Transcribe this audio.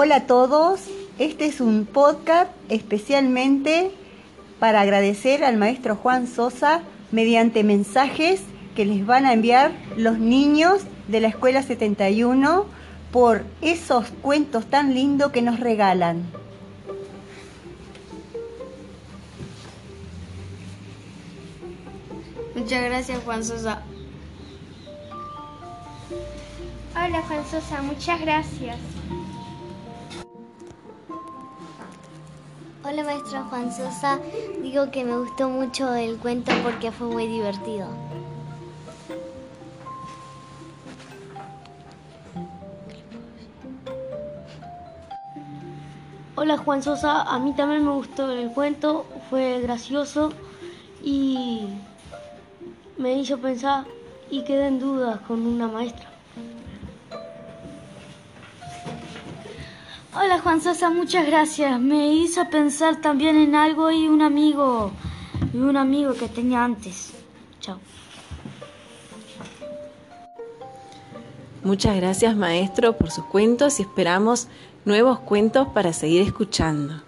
Hola a todos, este es un podcast especialmente para agradecer al maestro Juan Sosa mediante mensajes que les van a enviar los niños de la Escuela 71 por esos cuentos tan lindos que nos regalan. Muchas gracias Juan Sosa. Hola Juan Sosa, muchas gracias. Hola maestro Juan Sosa, digo que me gustó mucho el cuento porque fue muy divertido. Hola Juan Sosa, a mí también me gustó el cuento, fue gracioso y me hizo pensar y quedé en dudas con una maestra. Hola Juan Sosa, muchas gracias. Me hizo pensar también en algo y un amigo, y un amigo que tenía antes. Chao. Muchas gracias maestro por sus cuentos y esperamos nuevos cuentos para seguir escuchando.